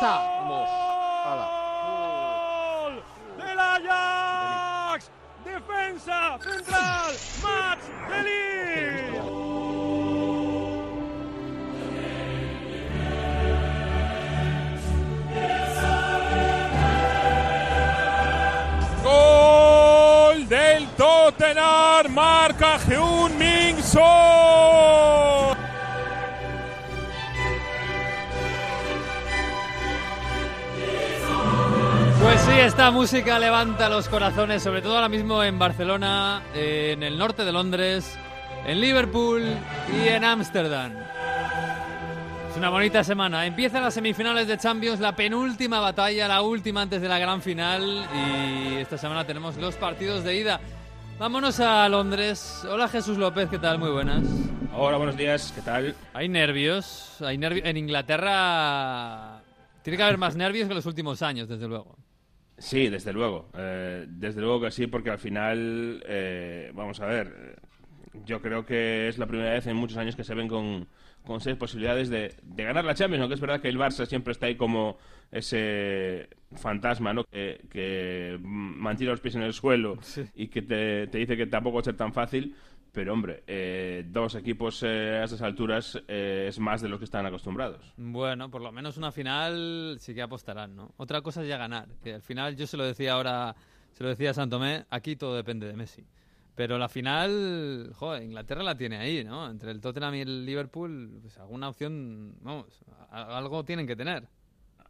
está. Vamos. ¡Gol! ¡Del Ajax! ¡Defensa central! ¡Max Delis! Gol del Tottenham, marca Heung Min Son. Esta música levanta los corazones, sobre todo ahora mismo en Barcelona, en el norte de Londres, en Liverpool y en Ámsterdam. Es una bonita semana. Empiezan las semifinales de Champions, la penúltima batalla, la última antes de la gran final. Y esta semana tenemos los partidos de ida. Vámonos a Londres. Hola Jesús López, ¿qué tal? Muy buenas. Hola, buenos días, ¿qué tal? Hay nervios. Hay nervios. En Inglaterra tiene que haber más nervios que los últimos años, desde luego. Sí, desde luego. Eh, desde luego que sí, porque al final, eh, vamos a ver, yo creo que es la primera vez en muchos años que se ven con, con seis posibilidades de, de ganar la Champions, aunque es verdad que el Barça siempre está ahí como ese fantasma, ¿no? Que, que mantiene los pies en el suelo y que te, te dice que tampoco va a ser tan fácil. Pero hombre, eh, dos equipos eh, a estas alturas eh, es más de lo que están acostumbrados. Bueno, por lo menos una final sí que apostarán, ¿no? Otra cosa es ya ganar, que al final yo se lo decía ahora, se lo decía a Santomé, aquí todo depende de Messi. Pero la final, joder, Inglaterra la tiene ahí, ¿no? Entre el Tottenham y el Liverpool, pues alguna opción, vamos, algo tienen que tener.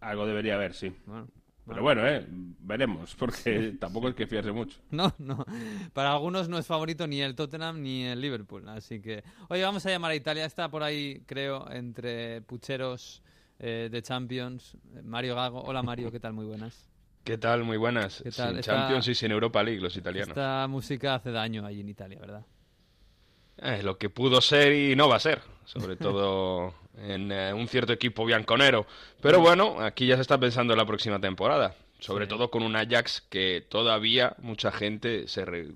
Algo debería haber, sí. Bueno, Pero bueno, eh, veremos, porque tampoco es que fiarse mucho. No, no. Para algunos no es favorito ni el Tottenham ni el Liverpool. Así que, oye, vamos a llamar a Italia. Está por ahí, creo, entre pucheros eh, de Champions. Mario Gago. Hola, Mario, ¿qué tal? Muy buenas. ¿Qué tal? Muy buenas. ¿Qué tal? Sin Está- Champions y sin Europa League, los italianos. Esta música hace daño allí en Italia, ¿verdad? Eh, lo que pudo ser y no va a ser, sobre todo en eh, un cierto equipo bianconero. Pero bueno, aquí ya se está pensando en la próxima temporada, sobre Sí. todo con un Ajax que todavía mucha gente se re-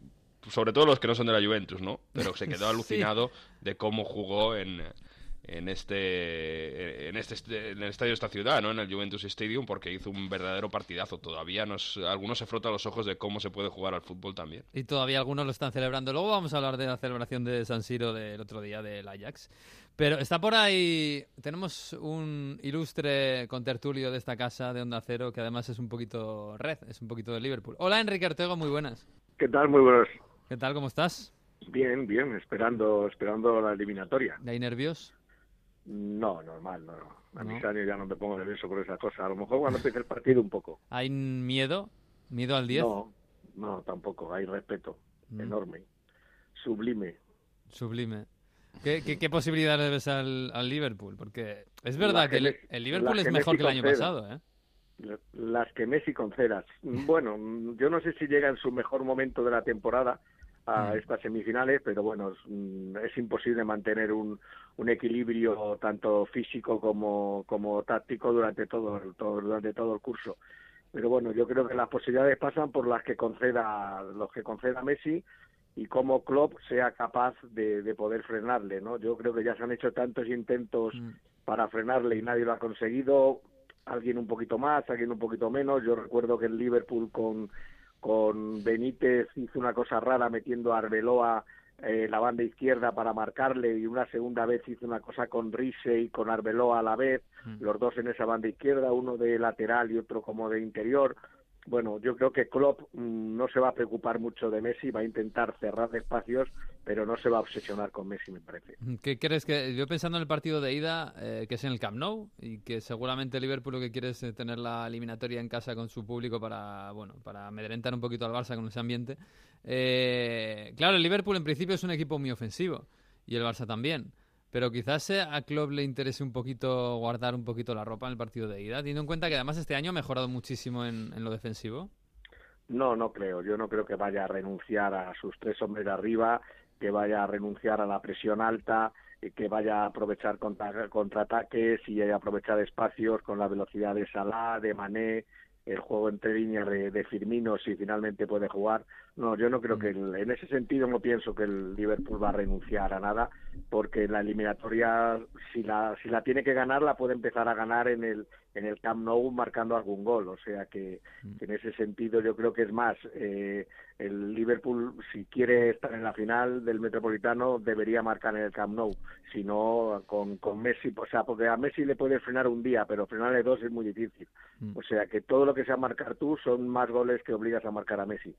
sobre todo los que no son de la Juventus, ¿no? Pero se quedó Sí. alucinado de cómo jugó en en este en este en el estadio de esta ciudad, ¿no? En el Juventus Stadium porque hizo un verdadero partidazo. Todavía nos algunos se frotan los ojos de cómo se puede jugar al fútbol también. Y todavía algunos lo están celebrando. Luego vamos a hablar de la celebración de San Siro del otro día del Ajax. Pero está por ahí, tenemos un ilustre contertulio de esta casa de Onda Cero, que además es un poquito red, es un poquito de Liverpool. Hola Enrique Ortego, muy buenas. ¿Qué tal? Muy buenos. ¿Qué tal? ¿Cómo estás? Bien, bien, esperando, esperando la eliminatoria. ¿De ahí nervios? No, normal, no. A No. mis años ya no me pongo nervioso por esa cosa. A lo mejor cuando empiece el partido un poco. ¿Hay miedo? ¿Miedo al 10? No, no, tampoco. Hay respeto Mm. enorme, sublime. Sublime. ¿Qué, qué, qué le ves al, al Liverpool? Porque es verdad que el, Liverpool es que mejor Messi que el año conceda. pasado, ¿eh? Las que Messi concedas. Bueno, yo no sé si llega en su mejor momento de la temporada a Mm. estas semifinales, pero bueno, es, mm, es imposible mantener un, un equilibrio tanto físico como, como táctico durante todo, el- todo, durante todo el curso. Pero bueno, yo creo que las posibilidades pasan por las que conceda, los que conceda Messi y cómo Klopp sea capaz de, de poder frenarle, ¿no? Yo creo que ya se han hecho tantos intentos Mm. para frenarle y nadie lo ha conseguido. Alguien un poquito más, alguien un poquito menos. Yo recuerdo que el Liverpool con, con Benítez hizo una cosa rara metiendo a Arbeloa eh, la banda izquierda para marcarle y una segunda vez hizo una cosa con Rise y con Arbeloa a la vez, Mm. los dos en esa banda izquierda, uno de lateral y otro como de interior. Bueno, yo creo que Klopp mm, no se va a preocupar mucho de Messi, va a intentar cerrar espacios, pero no se va a obsesionar con Messi, me parece. ¿Qué crees que.? Yo pensando en el partido de ida, eh, que es en el Camp Nou, y que seguramente Liverpool lo que quiere es eh, tener la eliminatoria en casa con su público para, bueno, para amedrentar un poquito al Barça con ese ambiente. Eh, claro, el Liverpool en principio es un equipo muy ofensivo, y el Barça también. Pero quizás eh, a Klopp le interese un poquito guardar un poquito la ropa en el partido de ida, teniendo en cuenta que además este año ha mejorado muchísimo en, lo defensivo. No, no creo. Yo no creo que vaya a renunciar a sus tres hombres de arriba, que vaya a renunciar a la presión alta, eh, que vaya a aprovechar contra, contraataques y aprovechar espacios con la velocidad de Salah, de Mané, el juego entre líneas de, de Firmino si finalmente puede jugar. No, yo no creo que el- en ese sentido no pienso que el Liverpool va a renunciar a nada, porque la eliminatoria si la si la tiene que ganar la puede empezar a ganar en el en el Camp Nou marcando algún gol. O sea que, en ese sentido yo creo que es más, eh, el Liverpool si quiere estar en la final del Metropolitano debería marcar en el Camp Nou. Si no, con, con Messi, o sea, porque a Messi le puedes frenar un día, pero frenarle dos es muy difícil. O sea que todo lo que sea marcar tú son más goles que obligas a marcar a Messi.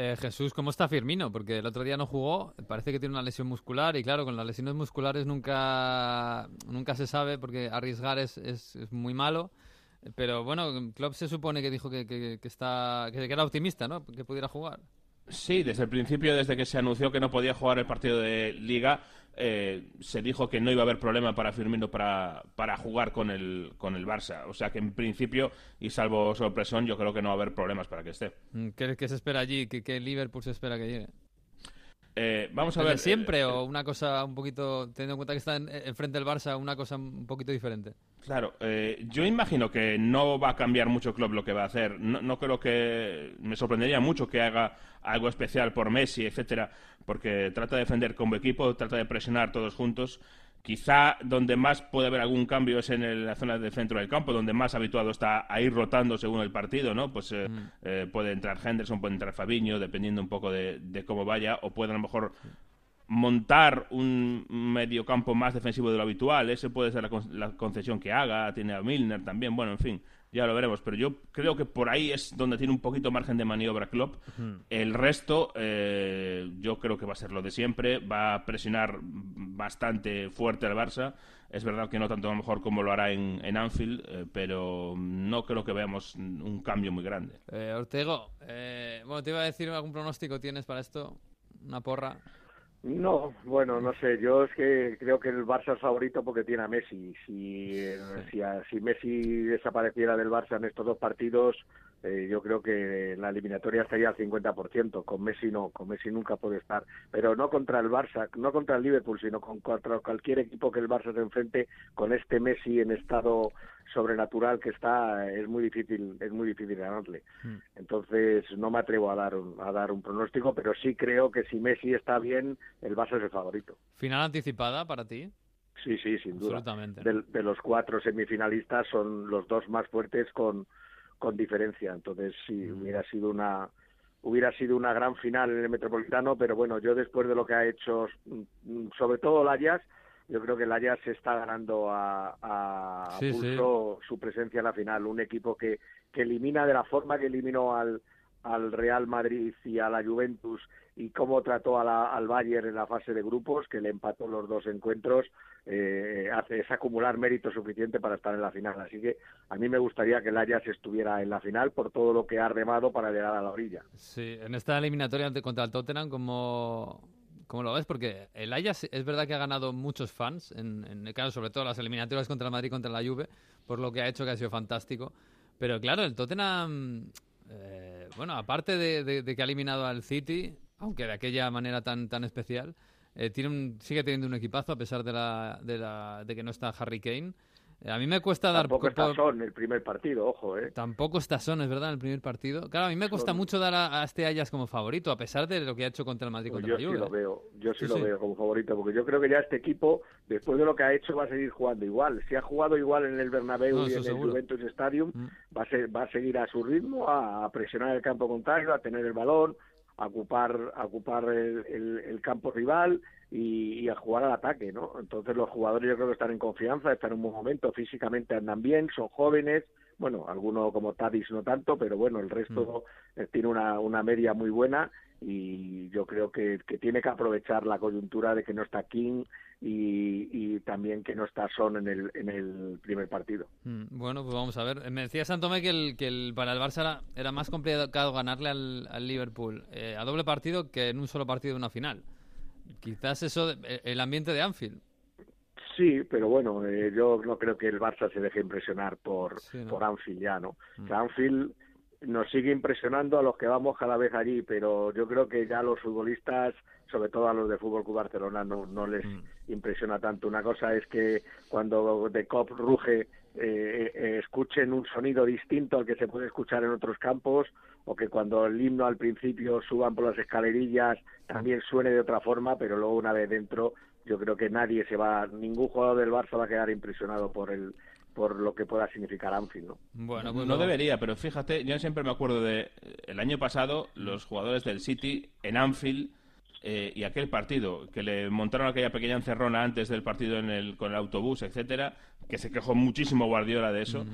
Eh, Jesús, ¿cómo está Firmino? Porque el otro día no jugó, parece que tiene una lesión muscular y claro, con las lesiones musculares nunca, nunca se sabe porque arriesgar es, es, muy malo. Pero bueno, Klopp se supone que dijo que, que, está, que era optimista, ¿no? Que pudiera jugar. Sí, desde el principio, desde que se anunció que no podía jugar el partido de Liga, eh, se dijo que no iba a haber problema para Firmino para, para jugar con el, con el Barça. O sea que en principio, y salvo sorpresón, yo creo que no va a haber problemas para que esté. Mm, ¿Qué, qué se espera allí? ¿Qué, ¿Qué, Liverpool se espera que llegue? Eh, vamos a ver. siempre eh, o una cosa un poquito, teniendo en cuenta que está enfrente del Barça, una cosa un poquito diferente? Claro, eh, yo imagino que no va a cambiar mucho Club lo que va a hacer. No, no, creo que. Me sorprendería mucho que haga algo especial por Messi, etcétera, porque trata de defender como equipo, trata de presionar todos juntos. Quizá donde más puede haber algún cambio es en la zona del centro del campo, donde más habituado está a ir rotando según el partido, ¿no? Pues eh, mm. eh, puede entrar Henderson, puede entrar Fabiño, dependiendo un poco de, cómo vaya, o puede a lo mejor montar un medio campo más defensivo de lo habitual. Ese puede ser la, la concesión que haga, tiene a Milner también, bueno, en fin ya lo veremos. Pero yo creo que por ahí es donde tiene un poquito margen de maniobra Klopp. El resto, eh, yo creo que va a ser lo de siempre. Va a presionar bastante fuerte al Barça. Es verdad que no tanto a lo mejor como lo hará en, en Anfield, eh, pero no creo que veamos un cambio muy grande. Eh, Ortego, eh, bueno, te iba a decir algún pronóstico tienes para esto, una porra. No, bueno, no sé. Yo es que creo que el Barça es favorito porque tiene a Messi. Si, si, si Messi desapareciera del Barça en estos dos partidos, eh, yo creo que la eliminatoria estaría al 50%. Con Messi no, con Messi nunca puede estar. Pero no contra el Barça, no contra el Liverpool, sino con, contra cualquier equipo que el Barça se enfrente con este Messi en estado sobrenatural que está, es muy difícil, es muy difícil ganarle. Hmm. Entonces no me atrevo a dar un, a dar un pronóstico, pero sí creo que si Messi está bien, el Barça es el favorito. ¿Final anticipada para ti? Sí, sí, sin duda. De, de los cuatro semifinalistas son los dos más fuertes con con diferencia. Entonces, sí, mm. hubiera sido una hubiera sido una gran final en el Metropolitano, pero bueno, yo después de lo que ha hecho, mm, sobre todo Layas, yo creo que Layas se está ganando a, a pulso su presencia en la final. Un equipo que, que elimina de la forma que eliminó al, al Real Madrid y a la Juventus y cómo trató al Bayern en la fase de grupos, que le empató los dos encuentros, eh, hace, es acumular mérito suficiente para estar en la final. Así que a mí me gustaría que el Ajax estuviera en la final por todo lo que ha remado para llegar a la orilla. Sí, en esta eliminatoria contra el Tottenham, ¿cómo, cómo lo ves? Porque el Ajax es verdad que ha ganado muchos fans, en, caso sobre todo las eliminatorias contra el Madrid y contra la Juve, por lo que ha hecho que ha sido fantástico. Pero claro, el Tottenham eh, bueno, aparte de, que ha eliminado al City, aunque de aquella manera tan, tan especial, eh, tiene sigue teniendo un equipazo a pesar de, la, de, la, de que no está Harry Kane. Eh, a mí me cuesta dar... Tampoco está Son el primer partido, ojo, ¿eh? Tampoco está Son, es verdad, en el primer partido. Claro, a mí me cuesta mucho dar a, este Ayas como favorito, a pesar de lo que ha hecho contra el Madrid pues contra yo sí lo veo, yo sí, lo veo como favorito, porque yo creo que ya este equipo, después de lo que ha hecho, va a seguir jugando igual. Si ha jugado igual en el Bernabéu y en el Juventus Stadium, mm. va, a va a seguir a su ritmo, a presionar el campo contrario, a tener el balón, a ocupar, a ocupar el, el campo rival y, a jugar al ataque, ¿no? Entonces los jugadores yo creo que están en confianza, están en un buen momento, físicamente andan bien, son jóvenes, bueno, algunos como Tadis no tanto, pero bueno, el resto mm. eh, tiene una, una media muy buena y yo creo que, que, tiene que aprovechar la coyuntura de que no está King y, y también que no está Son en el, en el primer partido. Mm, bueno, pues vamos a ver. Me decía Santome que, el, que el, para el Barça era, más complicado ganarle al, al Liverpool eh, a doble partido que en un solo partido de una final. Quizás eso, eh, el ambiente de Anfield. Sí, pero bueno, eh, yo no creo que el Barça se deje impresionar por, por Anfield ya, ¿no? Mm. Anfield nos sigue impresionando a los que vamos cada vez allí, pero yo creo que ya los futbolistas, sobre todo a los de Fútbol Club Barcelona, no, no les mm. impresiona tanto. Una cosa es que cuando de Cop ruge eh, escuchen un sonido distinto al que se puede escuchar en otros campos o que cuando el himno al principio suban por las escalerillas también suene de otra forma, pero luego una vez dentro yo creo que nadie se va, ningún jugador del Barça va a quedar impresionado por el por lo que pueda significar Anfield, ¿no? Bueno, pues no debería, pero fíjate, yo siempre me acuerdo de eh, el año pasado los jugadores del City en Anfield eh, y aquel partido que le montaron aquella pequeña encerrona antes del partido en el, con el autobús, etcétera, que se quejó muchísimo Guardiola de eso.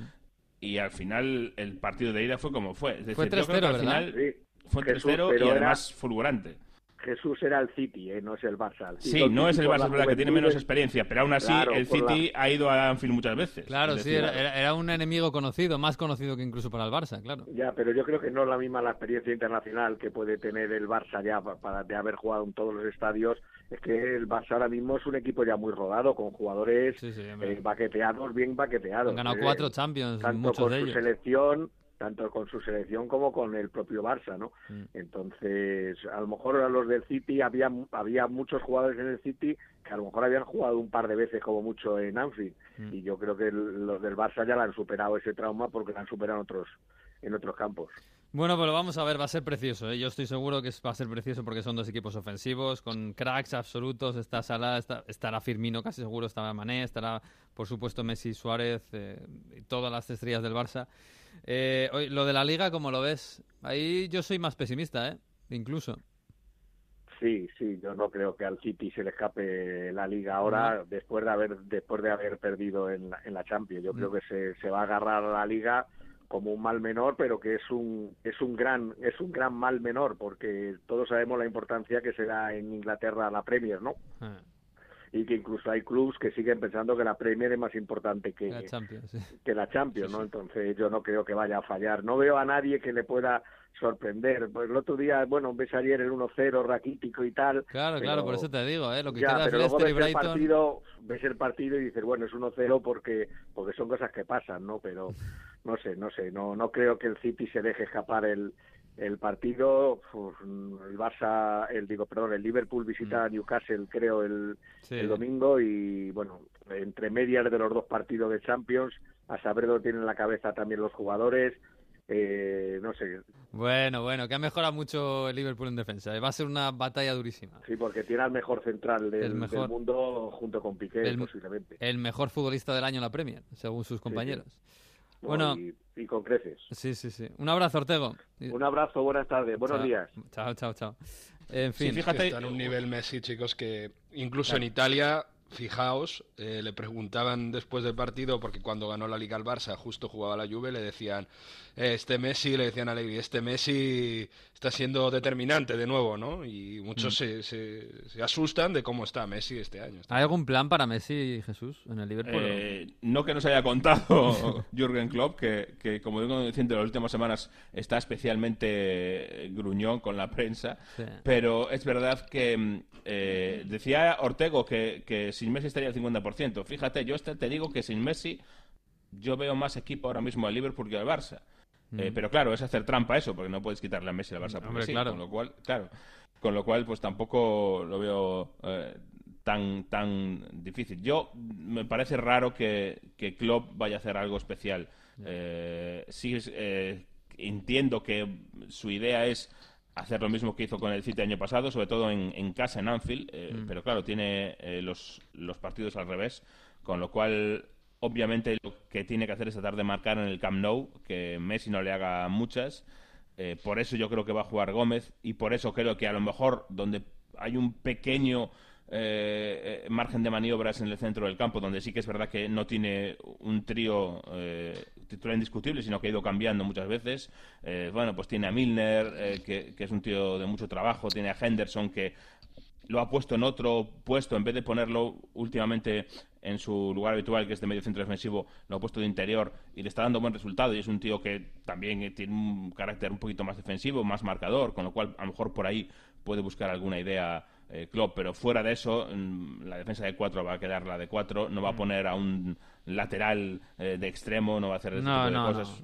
Y al final el partido de ida fue como fue. Es decir, Fue yo creo que 3-0, al final Sí, fue Jesús, 3-0 pero y era- además fulgurante. Jesús era el City, ¿eh? no es el Barça. El Sí, no es el Barça, la es verdad que tiene menos experiencia, pero aún así Claro, el la- City ha ido a Anfield muchas veces. Claro, sí, era, un enemigo conocido, más conocido que incluso para el Barça, claro. Ya, pero yo creo que no es la misma la experiencia internacional que puede tener el Barça ya pa- para de haber jugado en todos los estadios. Es que el Barça ahora mismo es un equipo ya muy rodado, con jugadores Sí, eh, baqueteados, bien baqueteados. Han ganado Eh, cuatro Champions, tanto muchos con de su ellos. selección tanto con su selección como con el propio Barça, ¿no? Mm. Entonces, a lo mejor a los del City había había muchos jugadores en el City que a lo mejor habían jugado un par de veces como mucho en Anfield Mm. y yo creo que los del Barça ya le han superado ese trauma porque lo han superado en otros en otros campos. Bueno, pues lo vamos a ver, va a ser precioso. ¿eh? Yo estoy seguro que va a ser precioso porque son dos equipos ofensivos, con cracks absolutos. Está Salah, está- estará Firmino, casi seguro estará Mané, estará, por supuesto, Messi, Suárez, eh, y todas las estrellas del Barça. Eh, lo de la Liga, ¿cómo lo ves? Ahí yo soy más pesimista, ¿eh? Incluso. Sí, sí, yo no creo que al City se le escape la liga ahora después de haber después de haber perdido en la, en la Champions. Yo creo que se, se va a agarrar a la liga como un mal menor, pero que es un es un gran es un gran mal menor porque todos sabemos la importancia que se da en Inglaterra la Premier, ¿no? Ah, Y que incluso hay clubs que siguen pensando que la Premier es más importante que, la Champions, sí. que la Champions, ¿no? Entonces yo no creo que vaya a fallar. No veo a nadie que le pueda sorprender. Pues el otro día, bueno, ves ayer el 1-0 raquítico y tal. Claro, claro, por eso te digo, ¿eh? Lo que ya, queda pero luego ves el partido, ves el partido y dices, bueno, es 1-0 porque porque son cosas que pasan, ¿no? Pero no sé, no sé, no no creo que el City se deje escapar el el partido, el Barça, el digo, perdón, el Liverpool visita a Newcastle, creo, el, Mm. Sí. el domingo y bueno, entre medias de los dos partidos de Champions, a saber dónde tienen la cabeza también los jugadores, eh, no sé, Bueno, bueno, que ha mejorado mucho el Liverpool en defensa. ¿eh? Va a ser una batalla durísima. sí, porque tiene al mejor central del, El mejor. del mundo junto con Piqué, El- posiblemente. El mejor futbolista del año en la Premier, según sus compañeros. Bueno. y, y con creces. Sí, sí, sí. Un abrazo, Ortego. Un abrazo, buenas tardes, buenos Chao. días. Chao, chao, chao. En Sí, fin, fíjate, Está en un nivel Messi, chicos, que incluso en Italia, fijaos, eh, le preguntaban después del partido, porque cuando ganó la Liga al Barça, justo jugaba la Juve, le decían, eh, este Messi, le decían a Allegri, este Messi está siendo determinante de nuevo, ¿no? Y muchos se, se- se asustan de cómo está Messi este año. ¿hay algún plan para Messi y Jesús en el Liverpool? Eh, no que nos haya contado Jürgen Klopp, que, que, como digo diciendo, en las últimas semanas está especialmente gruñón con la prensa, Sí. pero es verdad que mm, eh, decía Ortego que, que sin Messi estaría al 50%. Fíjate, yo este- te digo que sin Messi yo veo más equipo ahora mismo al Liverpool que al Barça. Eh, pero claro, es hacer trampa eso, porque no puedes quitarle a Messi al Barça. porque Hombre, sí, claro. Con lo cual, claro, con lo cual, pues tampoco lo veo eh, tan tan difícil. Yo me parece raro que, que Klopp vaya a hacer algo especial. Eh, sí, eh, entiendo que su idea es hacer lo mismo que hizo con el City el año pasado, sobre todo en, en casa, en Anfield, eh, pero claro, tiene eh, los, los partidos al revés, con lo cual obviamente lo que tiene que hacer es tratar de marcar en el Camp Nou, que Messi no le haga muchas, eh, por eso yo creo que va a jugar Gómez y por eso creo que a lo mejor donde hay un pequeño margen de maniobras en el centro del campo, donde sí que es verdad que no tiene un trío eh, titular indiscutible, sino que ha ido cambiando muchas veces. Eh, bueno, pues tiene a Milner, eh, que, que es un tío de mucho trabajo, tiene a Henderson, que lo ha puesto en otro puesto, en vez de ponerlo últimamente en su lugar habitual, que es de medio centro defensivo, lo ha puesto de interior y le está dando buen resultado. Y es un tío que también eh, tiene un carácter un poquito más defensivo, más marcador, con lo cual a lo mejor por ahí puede buscar alguna idea eh, Klopp. Pero fuera de eso, mm, la defensa de cuatro va a quedar la de cuatro, no va a poner a un lateral eh, de extremo, no va a hacer ese No, tipo de no, cosas.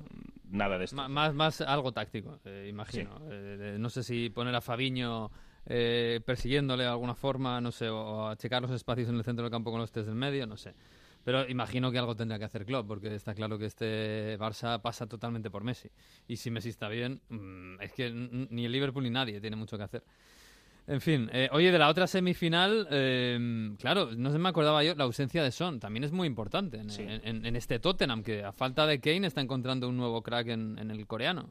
Nada de esto. Más, más algo táctico, eh, imagino. Eh, no sé si poner a Fabiño eh, persiguiéndole de alguna forma, no sé, o, a checar los espacios en el centro del campo con los tres del medio, no sé. Pero imagino que algo tendría que hacer Klopp, porque está claro que este Barça pasa totalmente por Messi. Y si Messi está bien, mm, es que ni el Liverpool ni nadie tiene mucho que hacer. En fin, eh, oye, de la otra semifinal, eh, claro, no se me acordaba yo, la ausencia de Son también es muy importante en, Sí. en- en este Tottenham, que a falta de Kane está encontrando un nuevo crack en, en el coreano.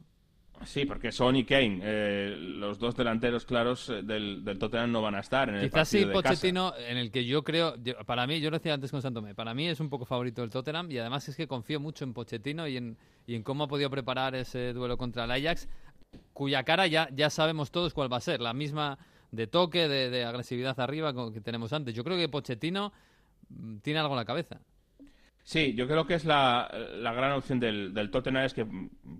Sí, porque Son y Kane, eh, los dos delanteros claros eh, del, del Tottenham no van a estar en el Quizás sí, casa. Pochettino, en el que yo creo, yo- para mí, yo lo decía antes con Santomé, para mí es un poco favorito del Tottenham y además es que confío mucho en Pochettino y en, y en cómo ha podido preparar ese duelo contra el Ajax, cuya cara ya, ya sabemos todos cuál va a ser, la misma de toque, de, de agresividad arriba que tenemos antes. Yo creo que Pochettino mm, tiene algo en la cabeza. Sí, yo creo que es la, la gran opción del, del Tottenham es que,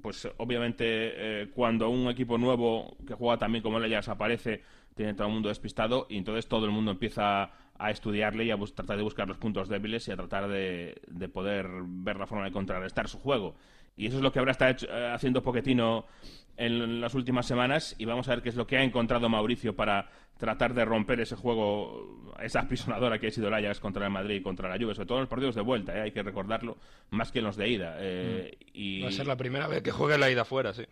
pues obviamente, eh, cuando un equipo nuevo que juega también como el Ajax aparece, tiene todo el mundo despistado y entonces todo el mundo empieza a estudiarle y a tratar de buscar los puntos débiles y a tratar de, de poder ver la forma de contrarrestar su juego. Y eso es lo que está hecho- eh, haciendo Pochettino en las últimas semanas y vamos a ver qué es lo que ha encontrado Mauricio para tratar de romper ese juego, esa apisonadora que ha sido el Ajax contra el Madrid y contra la Juve, sobre todo en los partidos de vuelta, ¿eh? hay que recordarlo, más que en los de ida. eh, y... Va a ser la primera vez que juegue la ida fuera, sí.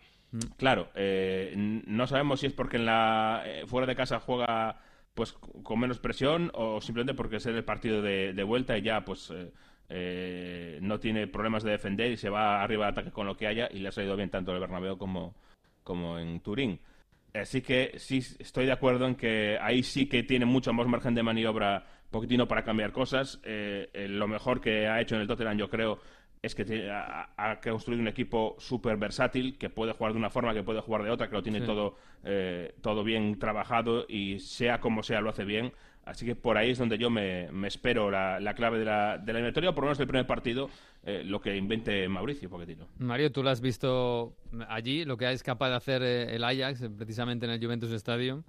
Claro, eh, no sabemos si es porque en la eh, fuera de casa juega pues con menos presión o simplemente porque es el partido de, de vuelta y ya pues eh, eh, no tiene problemas de defender y se va arriba de ataque con lo que haya y le ha salido bien tanto el Bernabéu como, como en Turín. Así que sí estoy de acuerdo en que ahí sí que tiene mucho más margen de maniobra Pochettino para cambiar cosas. Eh, eh, lo mejor que ha hecho en el Tottenham, yo creo, es que ha, ha construido un equipo súper versátil, que puede jugar de una forma, que puede jugar de otra, que lo tiene Sí. todo, eh, todo bien trabajado y sea como sea lo hace bien. Así que por ahí es donde yo me, me espero la, la clave de la, de la eliminatoria, o por lo menos el primer partido, eh, lo que invente Mauricio Pochettino. Mario, tú lo has visto allí, lo que es capaz de hacer eh, el Ajax, eh, precisamente en el Juventus Stadium.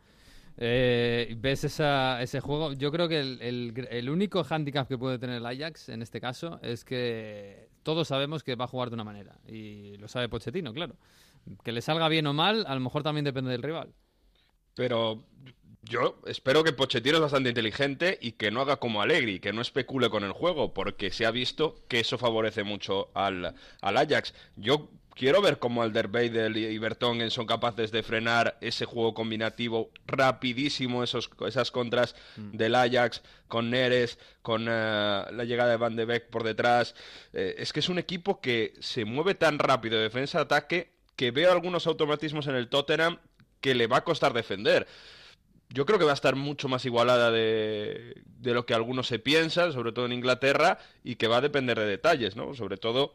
Eh, ves esa, ese juego. Yo creo que el, el- el único hándicap que puede tener el Ajax en este caso es que todos sabemos que va a jugar de una manera. Y lo sabe Pochettino, claro. Que le salga bien o mal, a lo mejor también depende del rival. Pero yo espero que Pochettino es bastante inteligente y que no haga como Allegri, que no especule con el juego, porque se ha visto que eso favorece mucho al, al Ajax. Yo quiero ver cómo Alderweireld y Bertongen son capaces de frenar ese juego combinativo rapidísimo, esos, esas contras del Ajax con Neres, con eh, la llegada de Van de Beek por detrás. Eh, es que es un equipo que se mueve tan rápido de defensa-ataque que veo algunos automatismos en el Tottenham que le va a costar defender. Yo creo que va a estar mucho más igualada de, lo que algunos se piensan, sobre todo en Inglaterra, y que va a depender de detalles, ¿no? Sobre todo,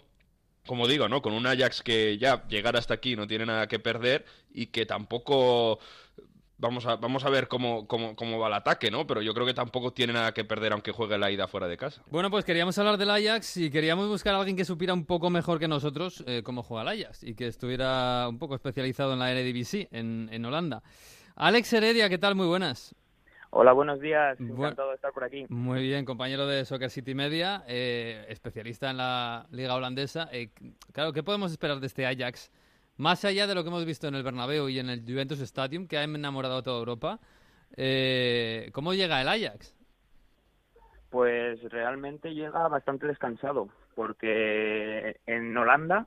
como digo, ¿no? Con un Ajax que ya llegar hasta aquí no tiene nada que perder y que tampoco... Vamos a, vamos a ver cómo, cómo, cómo va el ataque, ¿no? Pero yo creo que tampoco tiene nada que perder aunque juegue la ida fuera de casa. Bueno, pues queríamos hablar del Ajax y queríamos buscar a alguien que supiera un poco mejor que nosotros eh, cómo juega el Ajax y que estuviera un poco especializado en la Eredivisie, en, en Holanda. Alex Heredia, ¿qué tal? Muy buenas. Hola, buenos días. Bu- Encantado de estar por aquí. Muy bien, compañero de Soccer City Media, eh, especialista en la liga holandesa. Eh, claro, ¿qué podemos esperar de este Ajax? Más allá de lo que hemos visto en el Bernabéu y en el Juventus Stadium, que ha enamorado a toda Europa, eh, ¿cómo llega el Ajax? Pues realmente llega bastante descansado, porque en Holanda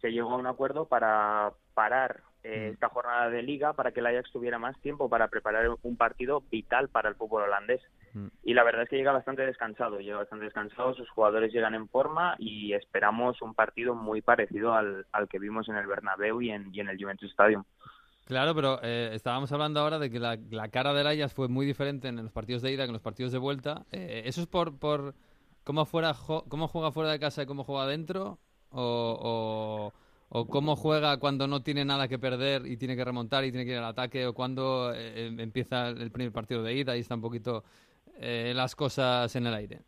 se llegó a un acuerdo para parar eh, Mm. esta jornada de liga para que el Ajax tuviera más tiempo para preparar un partido vital para el fútbol holandés. Mm. Y la verdad es que llega bastante descansado, llega bastante descansado, sus jugadores llegan en forma y esperamos un partido muy parecido al, al que vimos en el Bernabéu y en, y en el Juventus Stadium. Claro, pero eh, estábamos hablando ahora de que la, la cara del Ajax fue muy diferente en los partidos de ida que en los partidos de vuelta. Eh, ¿Eso es por, por cómo, fuera, cómo juega fuera de casa y cómo juega dentro? ¿O, o, o cómo juega cuando no tiene nada que perder y tiene que remontar y tiene que ir al ataque? ¿O cuando eh, em- empieza el primer partido de ida y está un poquito eh, las cosas en el aire?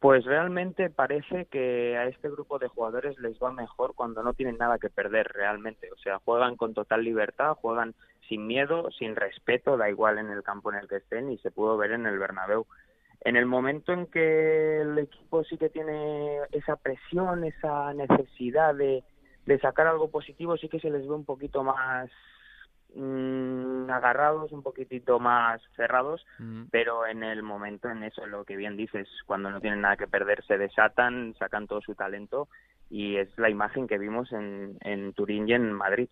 Pues realmente parece que a este grupo de jugadores les va mejor cuando no tienen nada que perder realmente. O sea, juegan con total libertad, juegan sin miedo, sin respeto, da igual en el campo en el que estén y se pudo ver en el Bernabéu. En el momento en que el equipo sí que tiene esa presión, esa necesidad de, de sacar algo positivo, sí que se les ve un poquito más mm, agarrados, un poquitito más cerrados Mm. pero en el momento en eso lo que bien dices cuando no tienen nada que perder se desatan sacan todo su talento y es la imagen que vimos en, en Turín y en Madrid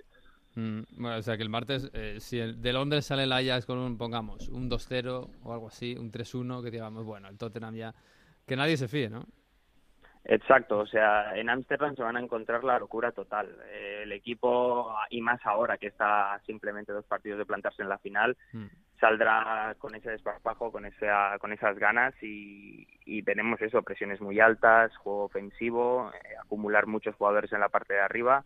Mm, bueno, o sea que el martes, eh, si el de Londres sale el Ajax con un, pongamos, un 2-0 o algo así, un 3-1, que digamos, bueno, el Tottenham ya, que nadie se fíe, ¿no? Exacto, o sea, en Ámsterdam se van a encontrar la locura total. Eh, el equipo, y más ahora que está simplemente dos partidos de plantarse en la final, Mm. saldrá con ese desparpajo, con, esa, con esas ganas y, y tenemos eso, presiones muy altas, juego ofensivo, eh, acumular muchos jugadores en la parte de arriba,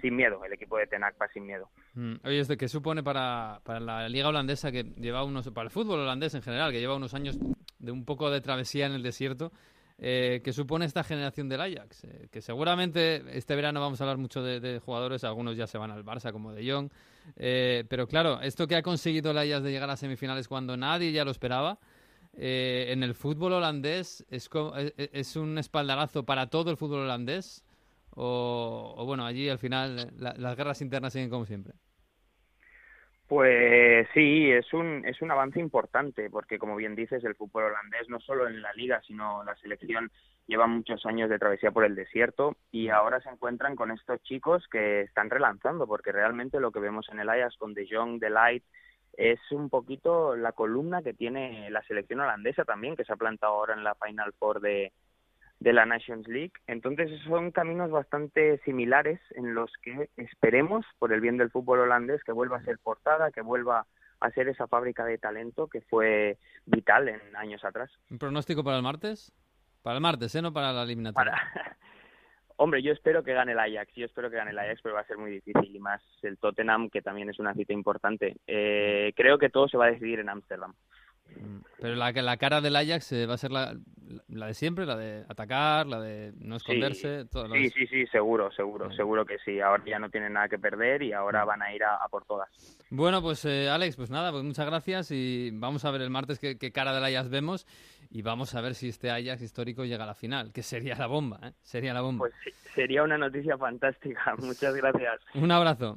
sin miedo, el equipo de Tenac va sin miedo. Mm, Oye, ¿este qué supone para, para la liga holandesa que lleva unos, para el fútbol holandés en general, que lleva unos años de un poco de travesía en el desierto? Eh, ¿Qué supone esta generación del Ajax? Eh, que seguramente este verano vamos a hablar mucho de, de jugadores, algunos ya se van al Barça como De Jong, eh, pero claro, esto que ha conseguido el Ajax de llegar a semifinales cuando nadie ya lo esperaba, eh, en el fútbol holandés es, es, es un espaldarazo para todo el fútbol holandés o, o bueno, allí al final eh, la- las guerras internas siguen como siempre. Pues sí, es un, es un avance importante, porque como bien dices, el fútbol holandés, no solo en la liga, sino la selección, lleva muchos años de travesía por el desierto y ahora se encuentran con estos chicos que están relanzando, porque realmente lo que vemos en el Ajax con De Jong, De Light, es un poquito la columna que tiene la selección holandesa también, que se ha plantado ahora en la Final Four de, de la Nations League. Entonces son caminos bastante similares en los que esperemos, por el bien del fútbol holandés, que vuelva a ser portada, que vuelva a ser esa fábrica de talento que fue vital en años atrás. ¿Un pronóstico para el martes? Para el martes, ¿eh? No para la eliminatoria. Para... Hombre, yo espero que gane el Ajax, yo espero que gane el Ajax, pero va a ser muy difícil, y más el Tottenham, que también es una cita importante. Eh, creo que todo se va a decidir en Ámsterdam. Mm, Pero la, la cara del Ajax eh, va a ser la, la de siempre, la de atacar, la de no esconderse. todo Sí, de- sí, sí, seguro, seguro, seguro que sí. Ahora ya no tienen nada que perder y ahora van a ir a, a por todas. Bueno, pues eh, Alex, pues nada, pues muchas gracias y vamos a ver el martes qué, qué cara del Ajax vemos y vamos a ver si este Ajax histórico llega a la final, que sería la bomba, ¿eh? Sería la bomba. Pues sí, sería una noticia fantástica. Muchas gracias. Un abrazo.